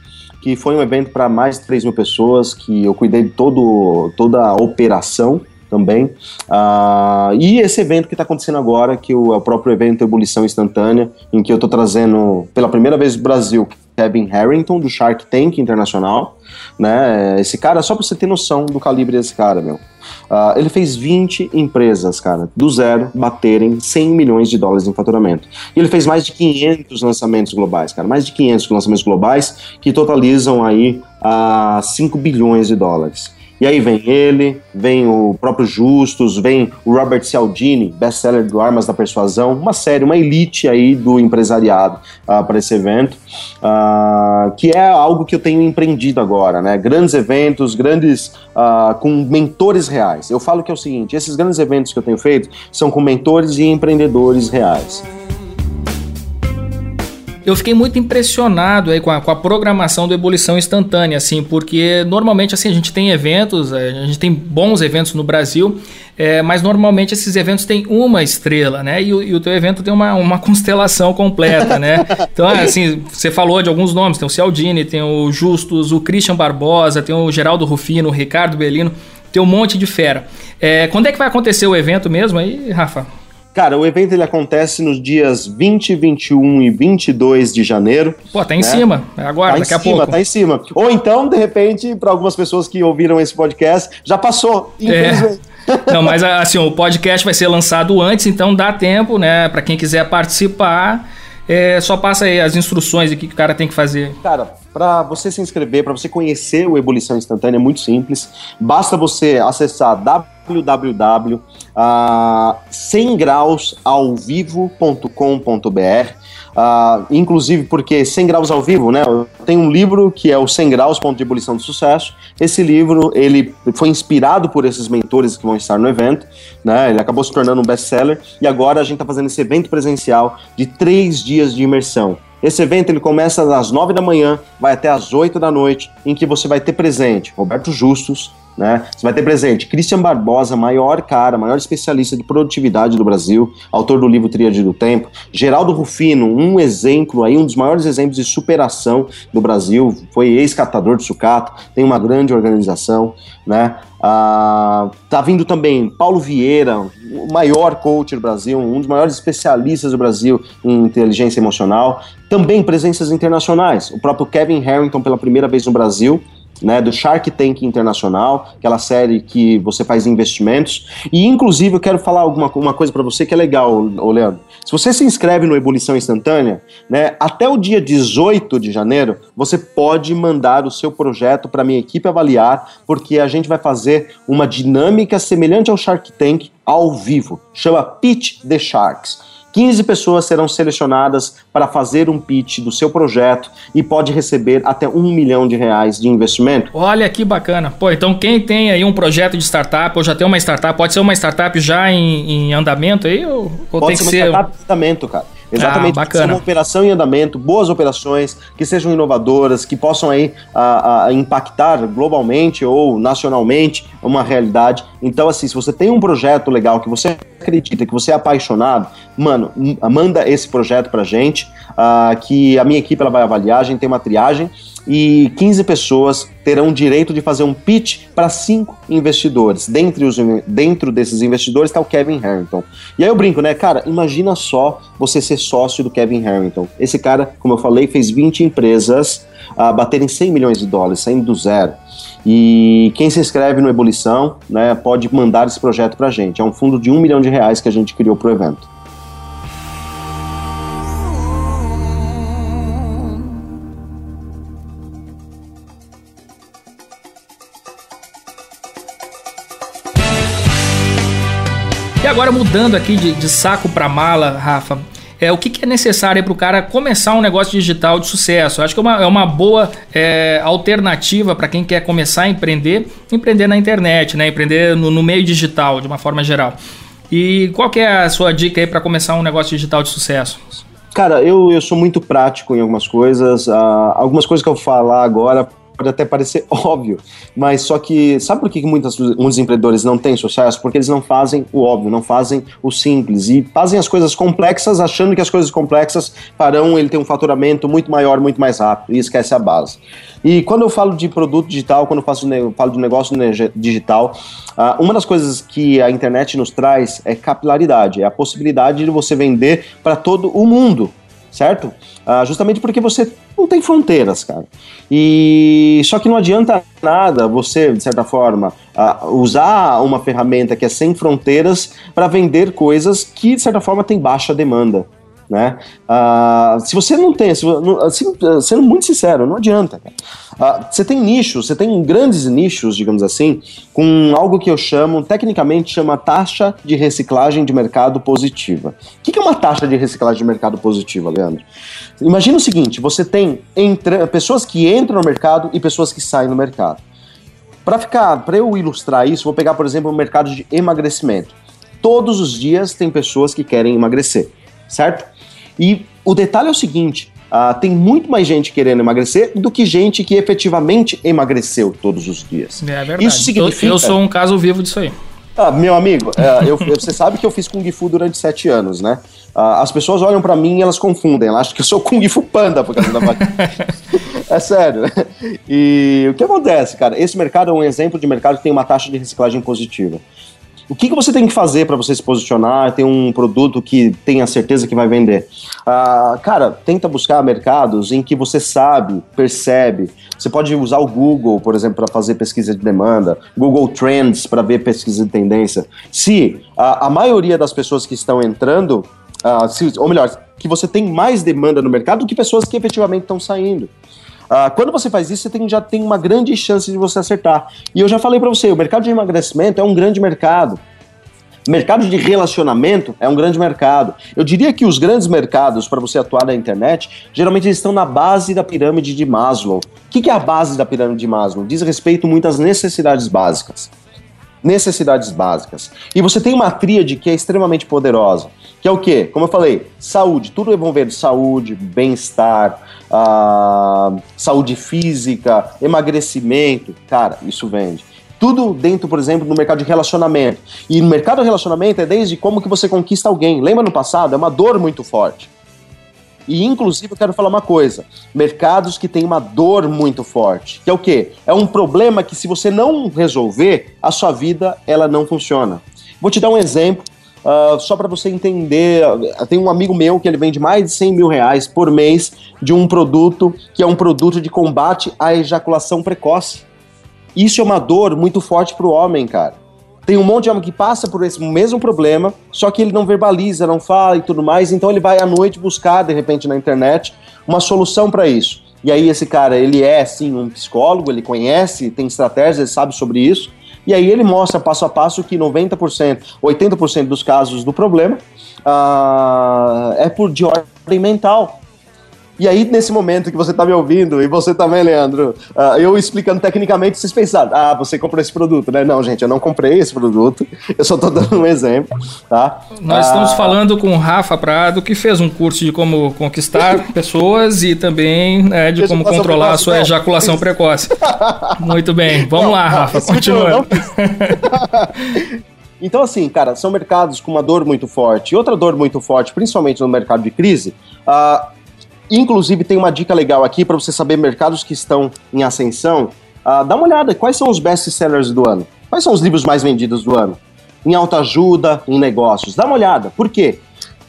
que foi um evento para mais de 3 mil pessoas, que eu cuidei de todo, toda a operação também. Uh, e esse evento que está acontecendo agora, que o, é o próprio evento Ebulição Instantânea, em que eu estou trazendo pela primeira vez no Brasil Kevin Harrington, do Shark Tank Internacional, né? Esse cara, só pra você ter noção do calibre desse cara, meu. Uh, ele fez 20 empresas, cara, do zero, baterem 100 milhões de dólares em faturamento. E ele fez mais de 500 lançamentos globais, cara, mais de 500 lançamentos globais que totalizam aí a uh, 5 bilhões de dólares. E aí vem ele, vem o próprio Justus, vem o Robert Cialdini, best-seller do Armas da Persuasão, uma série, uma elite aí do empresariado uh, para esse evento, uh, que é algo que eu tenho empreendido agora, né? Grandes eventos, grandes uh, com mentores reais. Eu falo que é o seguinte: esses grandes eventos que eu tenho feito são com mentores e empreendedores reais eu fiquei muito impressionado aí com a, com a, programação do Ebulição Instantânea, assim, porque normalmente assim a gente tem eventos, é, a gente tem bons eventos no Brasil, é, mas normalmente esses eventos têm uma estrela, né? E o, e o teu evento tem uma, uma constelação completa, né? Então, assim, você falou de alguns nomes, tem o Cialdini, tem o Justus, o Christian Barbosa, tem o Geraldo Rufino, o Ricardo Bellino, tem um monte de fera. É, quando é que vai acontecer o evento mesmo aí, Rafa? Cara, o evento ele acontece nos dias 20, 21 e 22 de janeiro. Pô, tá em né? cima. É agora, tá daqui a cima, pouco. Tá em cima. Ou então, de repente, para algumas pessoas que ouviram esse podcast, já passou, infelizmente. É. Não, mas assim, o podcast vai ser lançado antes, então dá tempo, né, para quem quiser participar. É, só passa aí as instruções de que o cara tem que fazer. Cara, para você se inscrever, para você conhecer o Ebulição Instantânea, é muito simples. Basta você acessar www uh, 100 graus ao vivo.com.br. Uh, inclusive porque 100 graus ao vivo, né? Tem um livro que é o 100 graus ponto de ebulição de sucesso. Esse livro ele foi inspirado por esses mentores que vão estar no evento, né? Ele acabou se tornando um best-seller e agora a gente está fazendo esse evento presencial de três dias de imersão. Esse evento ele começa às 9 da manhã, vai até às 8 da noite, em que você vai ter presente Roberto Justus, né? Você vai ter presente Christian Barbosa, maior cara, maior especialista de produtividade do Brasil, autor do livro Tríade do Tempo. Geraldo Rufino, um exemplo aí, um dos maiores exemplos de superação do Brasil, foi ex-catador de sucata, tem uma grande organização, né? Ah, tá vindo também Paulo Vieira, o maior coach do Brasil, um dos maiores especialistas do Brasil em inteligência emocional. Também presenças internacionais, o próprio Kevin Harrington pela primeira vez no Brasil, né, do Shark Tank Internacional, aquela série que você faz investimentos. E, inclusive, eu quero falar alguma uma coisa para você que é legal, Leandro. Se você se inscreve no Ebulição Instantânea, né, até o dia 18 de janeiro, você pode mandar o seu projeto para minha equipe avaliar, porque a gente vai fazer uma dinâmica semelhante ao Shark Tank ao vivo. Chama Pitch the Sharks. 15 pessoas serão selecionadas para fazer um pitch do seu projeto e pode receber até um milhão de reais de investimento. Olha que bacana. Pô, então quem tem aí um projeto de startup ou já tem uma startup, pode ser uma startup já em, em andamento aí ou, ou pode tem ser uma startup em andamento, cara. Exatamente, ah, bacana. uma operação em andamento, boas operações, que sejam inovadoras, que possam aí a, a impactar globalmente ou nacionalmente uma realidade. Então, assim, se você tem um projeto legal que você acredita, que você é apaixonado, mano, manda esse projeto pra gente, uh, que a minha equipe ela vai avaliar, a gente tem uma triagem e 15 pessoas terão direito de fazer um pitch para cinco investidores. Dentre os, dentro desses investidores está o Kevin Harrington. E aí eu brinco, né, cara? Imagina só você ser sócio do Kevin Harrington. Esse cara, como eu falei, fez 20 empresas uh, baterem 100 milhões de dólares, saindo do zero. E quem se inscreve no Ebulição né, pode mandar esse projeto para a gente. É um fundo de um milhão de reais que a gente criou para o evento. Agora mudando aqui de, de saco para mala, Rafa, é, o que, que é necessário para o cara começar um negócio digital de sucesso? Acho que é uma, é uma boa é, alternativa para quem quer começar a empreender, empreender na internet, né? empreender no, no meio digital, de uma forma geral. E qual que é a sua dica aí para começar um negócio digital de sucesso? Cara, eu, eu sou muito prático em algumas coisas. Uh, algumas coisas que eu vou falar agora pode até parecer óbvio, mas só que sabe por que muitos, muitos empreendedores não têm sucesso? Porque eles não fazem o óbvio, não fazem o simples e fazem as coisas complexas achando que as coisas complexas farão ele ter um faturamento muito maior, muito mais rápido e esquece a base. E quando eu falo de produto digital, quando eu, faço, eu falo de negócio digital, uh, uma das coisas que a internet nos traz é capilaridade, é a possibilidade de você vender para todo o mundo certo? Ah, justamente porque você não tem fronteiras, cara. E só que não adianta nada você, de certa forma, ah, usar uma ferramenta que é sem fronteiras para vender coisas que, de certa forma, tem baixa demanda. Né? Uh, se você não tem, se, assim, sendo muito sincero, não adianta. Uh, você tem nichos, você tem grandes nichos, digamos assim, com algo que eu chamo, tecnicamente chama taxa de reciclagem de mercado positiva. O que, que é uma taxa de reciclagem de mercado positiva, Leandro? Imagina o seguinte: você tem entre, pessoas que entram no mercado e pessoas que saem do mercado. Para ficar, para eu ilustrar isso, vou pegar, por exemplo, o mercado de emagrecimento. Todos os dias tem pessoas que querem emagrecer, certo? E o detalhe é o seguinte: uh, tem muito mais gente querendo emagrecer do que gente que efetivamente emagreceu todos os dias. É verdade. Isso significa. Eu, sou um caso vivo disso aí. Ah, meu amigo, uh, eu, você sabe que eu fiz Kung Fu durante sete anos, né? Uh, as pessoas olham para mim e elas confundem, elas acham que eu sou Kung Fu Panda por causa da É sério. E o que acontece, cara? Esse mercado é um exemplo de mercado que tem uma taxa de reciclagem positiva. O que, que você tem que fazer para você se posicionar, ter um produto que tenha certeza que vai vender? Ah, cara, tenta buscar mercados em que você sabe, percebe. Você pode usar o Google, por exemplo, para fazer pesquisa de demanda, Google Trends para ver pesquisa de tendência. Se a, a maioria das pessoas que estão entrando, ah, se, ou melhor, que você tem mais demanda no mercado do que pessoas que efetivamente estão saindo. Uh, quando você faz isso, você tem, já tem uma grande chance de você acertar. E eu já falei para você, o mercado de emagrecimento é um grande mercado. Mercado de relacionamento é um grande mercado. Eu diria que os grandes mercados para você atuar na internet, geralmente eles estão na base da pirâmide de Maslow. O que, que é a base da pirâmide de Maslow? Diz respeito muito às necessidades básicas. Necessidades básicas. E você tem uma tríade que é extremamente poderosa, que é o quê? Como eu falei, saúde. Tudo envolvendo saúde, bem-estar, uh, saúde física, emagrecimento. Cara, isso vende. Tudo dentro, por exemplo, do mercado de relacionamento. E no mercado de relacionamento é desde como que você conquista alguém. Lembra no passado? É uma dor muito forte. E inclusive eu quero falar uma coisa: mercados que têm uma dor muito forte, que é o quê? É um problema que se você não resolver, a sua vida ela não funciona. Vou te dar um exemplo. Uh, só para você entender, tem um amigo meu que ele vende mais de 100 mil reais por mês de um produto que é um produto de combate à ejaculação precoce. Isso é uma dor muito forte para o homem, cara. Tem um monte de homem que passa por esse mesmo problema, só que ele não verbaliza, não fala e tudo mais, então ele vai à noite buscar, de repente, na internet, uma solução para isso. E aí esse cara, ele é, sim, um psicólogo, ele conhece, tem estratégias, ele sabe sobre isso, e aí ele mostra passo a passo que 90%, 80% dos casos do problema uh, é por de ordem mental. E aí, nesse momento que você tá me ouvindo, e você também, Leandro, uh, eu explicando tecnicamente, vocês pensaram, ah, você comprou esse produto, né? Não, gente, eu não comprei esse produto, eu só tô dando um exemplo, tá? Nós uh, estamos falando com o Rafa Prado, que fez um curso de como conquistar pessoas e também né, de como controlar a sua não. ejaculação precoce. Muito bem, vamos não, lá, Rafa, continua. Então, assim, cara, são mercados com uma dor muito forte. E outra dor muito forte, principalmente no mercado de crise, uh, Inclusive, tem uma dica legal aqui para você saber mercados que estão em ascensão. Uh, dá uma olhada, quais são os best-sellers do ano? Quais são os livros mais vendidos do ano? Em autoajuda, em negócios. Dá uma olhada. Por quê?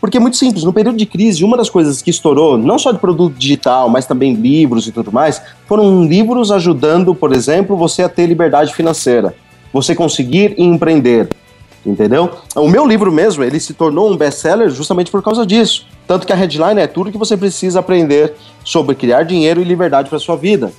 Porque é muito simples, no período de crise, uma das coisas que estourou, não só de produto digital, mas também livros e tudo mais, foram livros ajudando, por exemplo, você a ter liberdade financeira, você conseguir empreender, entendeu? O meu livro mesmo, ele se tornou um best-seller justamente por causa disso. Tanto que a headline é tudo que você precisa aprender sobre criar dinheiro e liberdade para sua vida.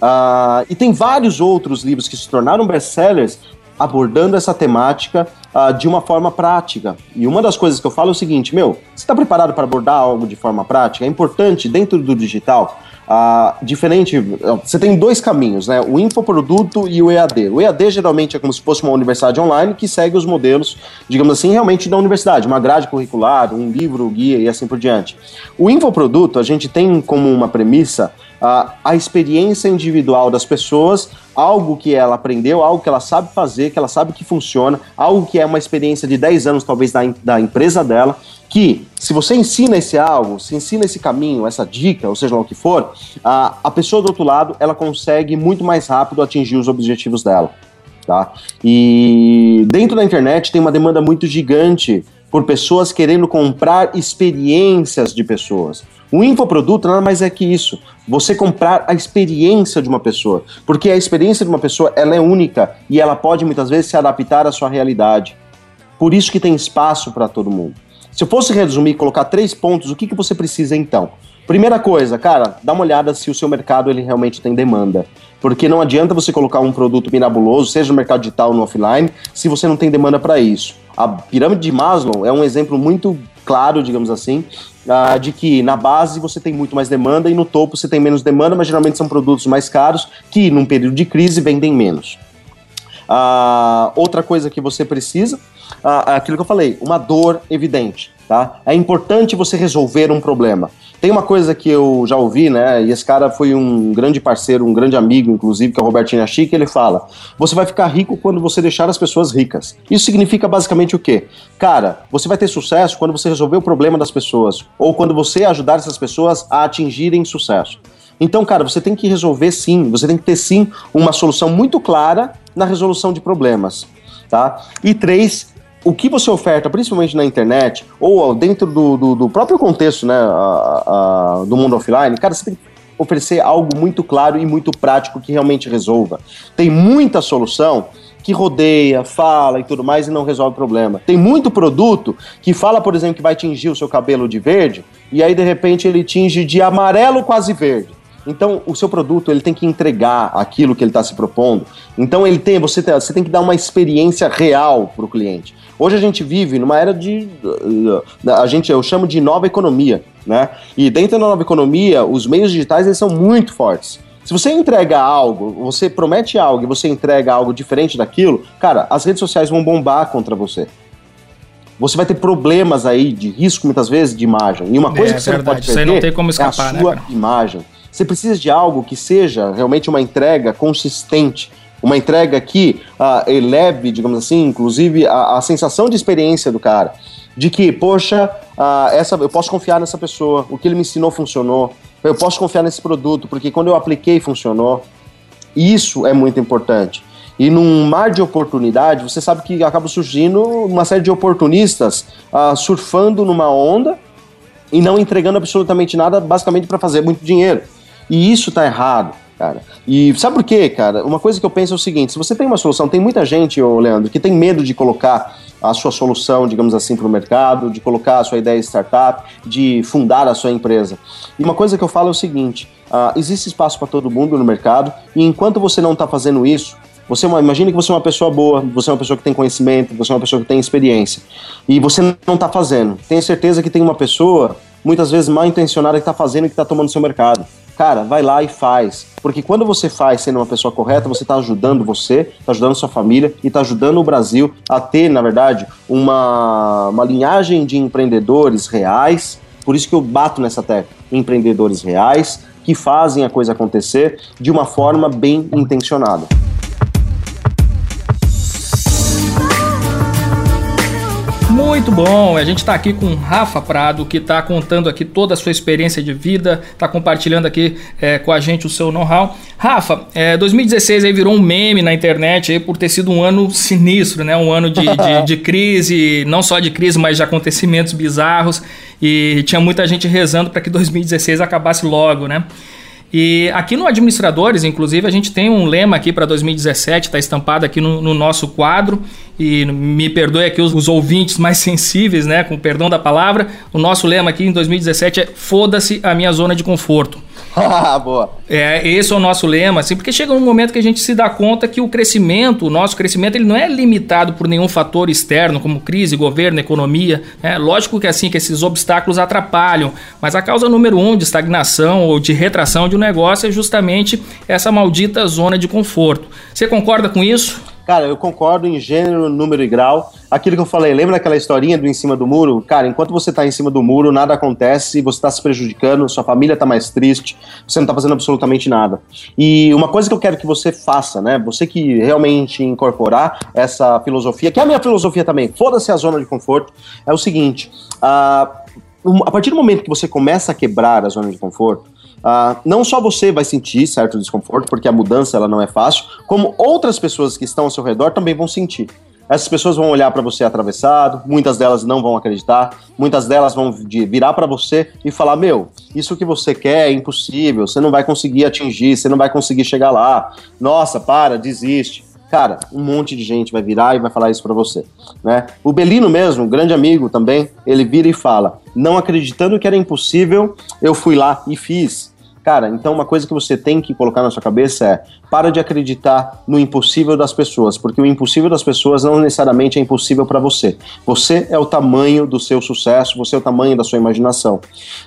Uh, e tem vários outros livros que se tornaram best-sellers abordando essa temática uh, de uma forma prática. E uma das coisas que eu falo é o seguinte, meu, você está preparado para abordar algo de forma prática? É importante, dentro do digital, Uh, diferente, você tem dois caminhos, né? O infoproduto e o EAD. O EAD geralmente é como se fosse uma universidade online que segue os modelos, digamos assim, realmente da universidade, uma grade curricular, um livro, guia e assim por diante. O infoproduto, a gente tem como uma premissa uh, a experiência individual das pessoas, algo que ela aprendeu, algo que ela sabe fazer, que ela sabe que funciona, algo que é uma experiência de 10 anos, talvez, da, da empresa dela, que se você ensina esse algo, se ensina esse caminho, essa dica, ou seja lá o que for, a, a pessoa do outro lado ela consegue muito mais rápido atingir os objetivos dela. Tá? E dentro da internet tem uma demanda muito gigante por pessoas querendo comprar experiências de pessoas. O infoproduto nada mais é que isso. Você comprar a experiência de uma pessoa. Porque a experiência de uma pessoa ela é única e ela pode muitas vezes se adaptar à sua realidade. Por isso que tem espaço para todo mundo. Se eu fosse resumir e colocar três pontos, o que, que você precisa então? Primeira coisa, cara, dá uma olhada se o seu mercado ele realmente tem demanda. Porque não adianta você colocar um produto mirabuloso, seja no mercado digital ou no offline, se você não tem demanda para isso. A pirâmide de Maslow é um exemplo muito claro, digamos assim, uh, de que na base você tem muito mais demanda e no topo você tem menos demanda, mas geralmente são produtos mais caros que, num período de crise, vendem menos. Uh, outra coisa que você precisa aquilo que eu falei, uma dor evidente, tá? É importante você resolver um problema. Tem uma coisa que eu já ouvi, né? E esse cara foi um grande parceiro, um grande amigo, inclusive, que é o Robertinho Achi, que ele fala: você vai ficar rico quando você deixar as pessoas ricas. Isso significa basicamente o quê? Cara, você vai ter sucesso quando você resolver o problema das pessoas, ou quando você ajudar essas pessoas a atingirem sucesso. Então, cara, você tem que resolver sim, você tem que ter sim uma solução muito clara na resolução de problemas, tá? E três, o que você oferta, principalmente na internet, ou dentro do, do, do próprio contexto né, a, a, do mundo offline, cara, você tem que oferecer algo muito claro e muito prático que realmente resolva. Tem muita solução que rodeia, fala e tudo mais e não resolve o problema. Tem muito produto que fala, por exemplo, que vai tingir o seu cabelo de verde e aí de repente ele tinge de amarelo quase verde. Então, o seu produto ele tem que entregar aquilo que ele está se propondo. Então, ele tem, você, tem, você tem que dar uma experiência real para o cliente. Hoje a gente vive numa era de. A gente, eu chamo de nova economia, né? E dentro da nova economia, os meios digitais eles são muito fortes. Se você entrega algo, você promete algo e você entrega algo diferente daquilo, cara, as redes sociais vão bombar contra você. Você vai ter problemas aí de risco, muitas vezes, de imagem. E uma coisa é, que você verdade. não pode perder não tem como escapar, é a sua né, imagem. Você precisa de algo que seja realmente uma entrega consistente, uma entrega que uh, eleve, digamos assim, inclusive a, a, sensação de experiência do cara. De que, poxa, uh, essa, eu posso confiar nessa pessoa, o que ele me ensinou funcionou, eu posso confiar nesse produto, porque quando eu apliquei funcionou. Isso é muito importante. E num mar de oportunidade, você sabe que acaba surgindo uma série de oportunistas uh, surfando numa onda e não entregando absolutamente nada, basicamente para fazer muito dinheiro. E isso tá errado, cara. E sabe por quê, cara? Uma coisa que eu penso é o seguinte: se você tem uma solução, tem muita gente, ô Leandro, que tem medo de colocar a sua solução, digamos assim, para o mercado, de colocar a sua ideia startup, de fundar a sua empresa. E uma coisa que eu falo é o seguinte: uh, existe espaço para todo mundo no mercado, e enquanto você não está fazendo isso, você é imagine que você é uma pessoa boa, você é uma pessoa que tem conhecimento, você é uma pessoa que tem experiência e você não está fazendo. Tenha certeza que tem uma pessoa, muitas vezes mal intencionada, que está fazendo e que está tomando seu mercado. Cara, vai lá e faz. Porque quando você faz sendo uma pessoa correta, você está ajudando você, está ajudando sua família e está ajudando o Brasil a ter, na verdade, uma, uma linhagem de empreendedores reais. Por isso que eu bato nessa tecla. Empreendedores reais que fazem a coisa acontecer de uma forma bem intencionada. Muito bom, a gente está aqui com Rafa Prado, que está contando aqui toda a sua experiência de vida, está compartilhando aqui é, com a gente o seu know-how. Rafa, é, 2016 aí virou um meme na internet aí por ter sido um ano sinistro, né? Um ano de, de, de crise, não só de crise, mas de acontecimentos bizarros. E tinha muita gente rezando para que 2016 acabasse logo, né? E aqui no Administradores, inclusive, a gente tem um lema aqui para 2017, está estampado aqui no, no, nosso quadro. E me perdoe aqui os, os, ouvintes mais sensíveis, né? Com perdão da palavra. O nosso lema aqui em 2017 é Foda-se a minha zona de conforto. Ah, boa. É, esse é o nosso lema, assim, porque chega um momento que a gente se dá conta que o crescimento, o nosso crescimento, ele não é limitado por nenhum fator externo, como crise, governo, economia. Né? Lógico que assim, que esses obstáculos atrapalham, mas a causa número um de estagnação ou de retração de um negócio é justamente essa maldita zona de conforto. Você concorda com isso? Cara, eu concordo em gênero, número e grau. Aquilo que eu falei, lembra aquela historinha do em cima do muro? Cara, enquanto você tá em cima do muro, nada acontece, você tá se prejudicando, sua família tá mais triste, você não tá fazendo absolutamente nada. E uma coisa que eu quero que você faça, né? Você que realmente incorporar essa filosofia, que é a minha filosofia também, foda-se a zona de conforto, é o seguinte: uh, a partir do momento que você começa a quebrar a zona de conforto, Uh, não só você vai sentir certo desconforto, porque a mudança ela não é fácil, como outras pessoas que estão ao seu redor também vão sentir. Essas pessoas vão olhar para você atravessado, muitas delas não vão acreditar, muitas delas vão virar para você e falar: Meu, isso que você quer é impossível, você não vai conseguir atingir, você não vai conseguir chegar lá. Nossa, para, desiste. Cara, um monte de gente vai virar e vai falar isso para você, né? O Belino mesmo, um grande amigo também, ele vira e fala: "Não acreditando que era impossível, eu fui lá e fiz". Cara, então uma coisa que você tem que colocar na sua cabeça é: para de acreditar no impossível das pessoas, porque o impossível das pessoas não necessariamente é impossível para você. Você é o tamanho do seu sucesso, você é o tamanho da sua imaginação.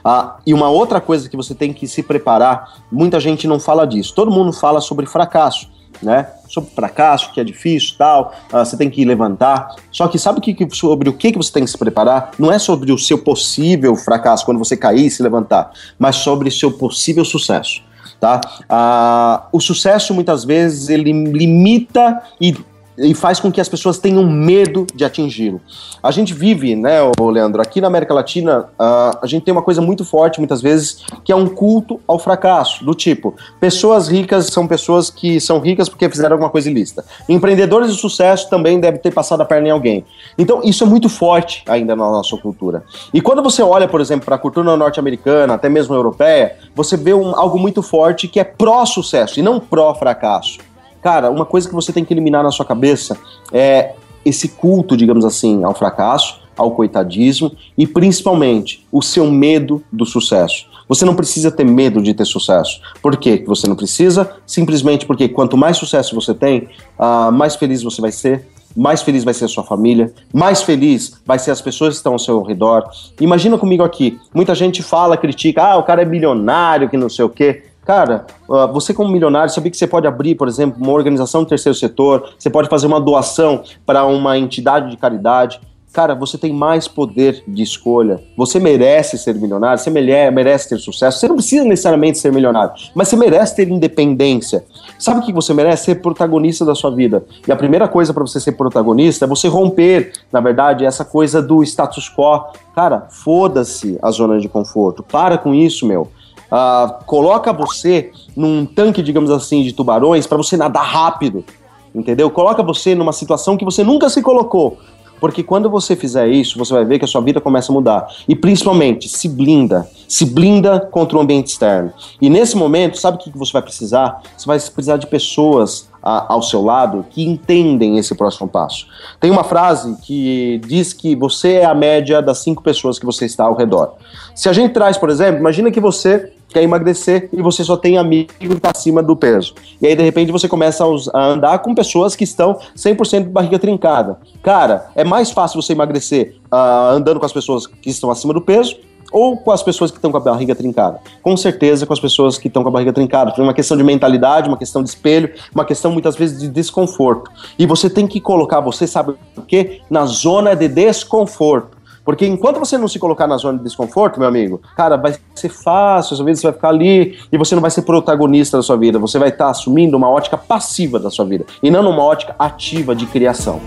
Ah, e uma outra coisa que você tem que se preparar, muita gente não fala disso. Todo mundo fala sobre fracasso né? Sobre fracasso, que é difícil tal, uh, você tem que levantar. Só que sabe que, que, sobre o que, que você tem que se preparar? Não é sobre o seu possível fracasso, quando você cair e se levantar, mas sobre o seu possível sucesso. Tá? Uh, o sucesso muitas vezes ele limita e e faz com que as pessoas tenham medo de atingi-lo. A gente vive, né, Leandro, aqui na América Latina, uh, a gente tem uma coisa muito forte, muitas vezes, que é um culto ao fracasso, do tipo, pessoas ricas são pessoas que são ricas porque fizeram alguma coisa ilícita. Empreendedores de sucesso também devem ter passado a perna em alguém. Então, isso é muito forte ainda na nossa cultura. E quando você olha, por exemplo, para a cultura norte-americana, até mesmo europeia, você vê um, algo muito forte que é pró-sucesso e não pró-fracasso. Cara, uma coisa que você tem que eliminar na sua cabeça é esse culto, digamos assim, ao fracasso, ao coitadismo e principalmente o seu medo do sucesso. Você não precisa ter medo de ter sucesso. Por que você não precisa? Simplesmente porque quanto mais sucesso você tem, uh, mais feliz você vai ser, mais feliz vai ser a sua família, mais feliz vai ser as pessoas que estão ao seu redor. Imagina comigo aqui, muita gente fala, critica, ah, o cara é bilionário, que não sei o quê. Cara, você como milionário, sabia que você pode abrir, por exemplo, uma organização do terceiro setor, você pode fazer uma doação para uma entidade de caridade, Cara, você tem mais poder de escolha. Você merece ser milionário, você merece ter sucesso. Você não precisa necessariamente ser milionário, mas você merece ter independência. Sabe o que você merece? Ser protagonista da sua vida. E a primeira coisa para você ser protagonista é você romper, na verdade, essa coisa do status quo. Cara, foda-se a zona de conforto. Para com isso, meu. Uh, coloca você num tanque, digamos assim, de tubarões para você nadar rápido entendeu? Coloca você numa situação que você nunca se colocou. Porque quando você fizer isso, você vai ver que a sua vida começa a mudar. E principalmente, se blinda. Se blinda contra o ambiente externo. E nesse momento, sabe o que você vai precisar? Você vai precisar de pessoas a, ao seu lado que entendem esse próximo passo. Tem uma frase que diz que você é a média das cinco pessoas que você está ao redor. Se a gente traz, por exemplo, imagina que você quer emagrecer e você só tem amigo que está acima do peso. E aí, de repente, você começa a, andar com pessoas que estão 100% de barriga trincada. Cara, é mais fácil você emagrecer uh, andando com as pessoas que estão acima do peso ou com as pessoas que estão com a barriga trincada? Com certeza com as pessoas que estão com a barriga trincada. Foi uma questão de mentalidade, uma questão de espelho, uma questão muitas vezes de desconforto. E você tem que colocar, você sabe o quê? Na zona de desconforto. Porque enquanto você não se colocar na zona de desconforto, meu amigo, cara, vai ser fácil, às vezes você vai ficar ali e você não vai ser protagonista da sua vida, você vai estar tá assumindo uma ótica passiva da sua vida e não numa ótica ativa de criação.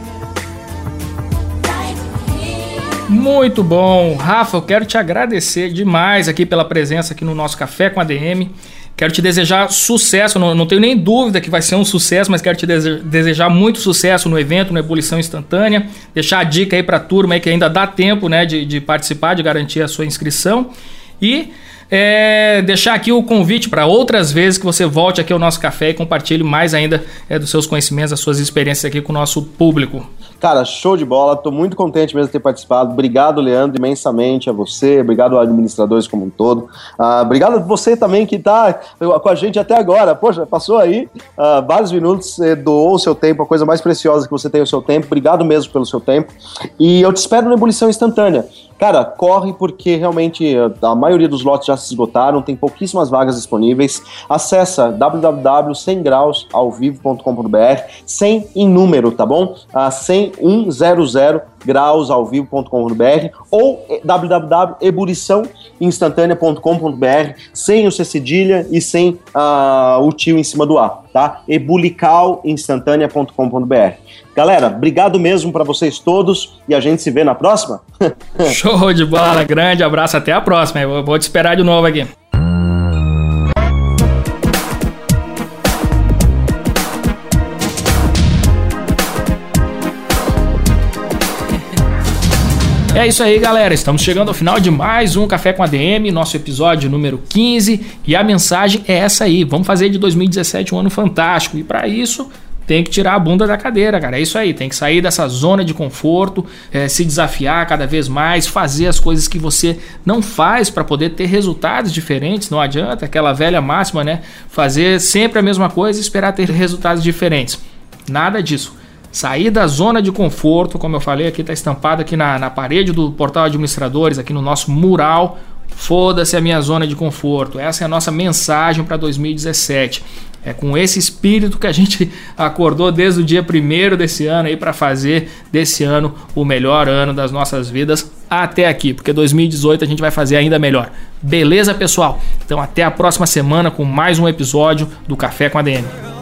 Muito bom. Rafa, eu quero te agradecer demais aqui pela presença aqui no nosso Café com a DM. Quero te desejar sucesso, não, não tenho nem dúvida que vai ser um sucesso, mas quero te desejar muito sucesso no evento, no Ebulição Instantânea. Deixar a dica aí para a turma aí que ainda dá tempo né, de, de participar, de garantir a sua inscrição. E é, deixar aqui o convite para outras vezes que você volte aqui ao nosso café e compartilhe mais ainda é, dos seus conhecimentos, das suas experiências aqui com o nosso público. Cara, show de bola. Tô muito contente mesmo de ter participado. Obrigado, Leandro, imensamente a você. Obrigado aos administradores como um todo. Uh, obrigado a você também que tá com a gente até agora. Poxa, passou aí uh, vários minutos, doou o seu tempo, a coisa mais preciosa que você tem é o seu tempo. Obrigado mesmo pelo seu tempo. E eu te espero na ebulição instantânea. Cara, corre porque realmente a maioria dos lotes já se esgotaram, tem pouquíssimas vagas disponíveis. Acessa www.100grausalvivo.com.br 100 em número, tá bom? Uh, 100 100 grausalvivo.com.br ou www.ebuliçãoinstantanea.com.br sem o C cedilha e sem uh, o tio em cima do A, tá? ebulicalinstantanea.com.br. Galera, obrigado mesmo para vocês todos e a gente se vê na próxima. Show de bola, grande abraço, até a próxima. Eu vou te esperar de novo aqui. É isso aí, galera. Estamos chegando ao final de mais um Café com ADM, nosso episódio número 15. E a mensagem é essa aí: vamos fazer de 2017 um ano fantástico. E para isso, tem que tirar a bunda da cadeira, cara. É isso aí, tem que sair dessa zona de conforto, é, se desafiar cada vez mais, fazer as coisas que você não faz para poder ter resultados diferentes. Não adianta aquela velha máxima, né? Fazer sempre a mesma coisa e esperar ter resultados diferentes. Nada disso. Sair da zona de conforto, como eu falei aqui, está estampado aqui na, na parede do portal administradores, aqui no nosso mural. Foda-se a minha zona de conforto. Essa é a nossa mensagem para 2017. É com esse espírito que a gente acordou desde o dia primeiro desse ano aí para fazer desse ano o melhor ano das nossas vidas até aqui, porque 2018 a gente vai fazer ainda melhor. Beleza, pessoal? Então até a próxima semana com mais um episódio do Café com a DM.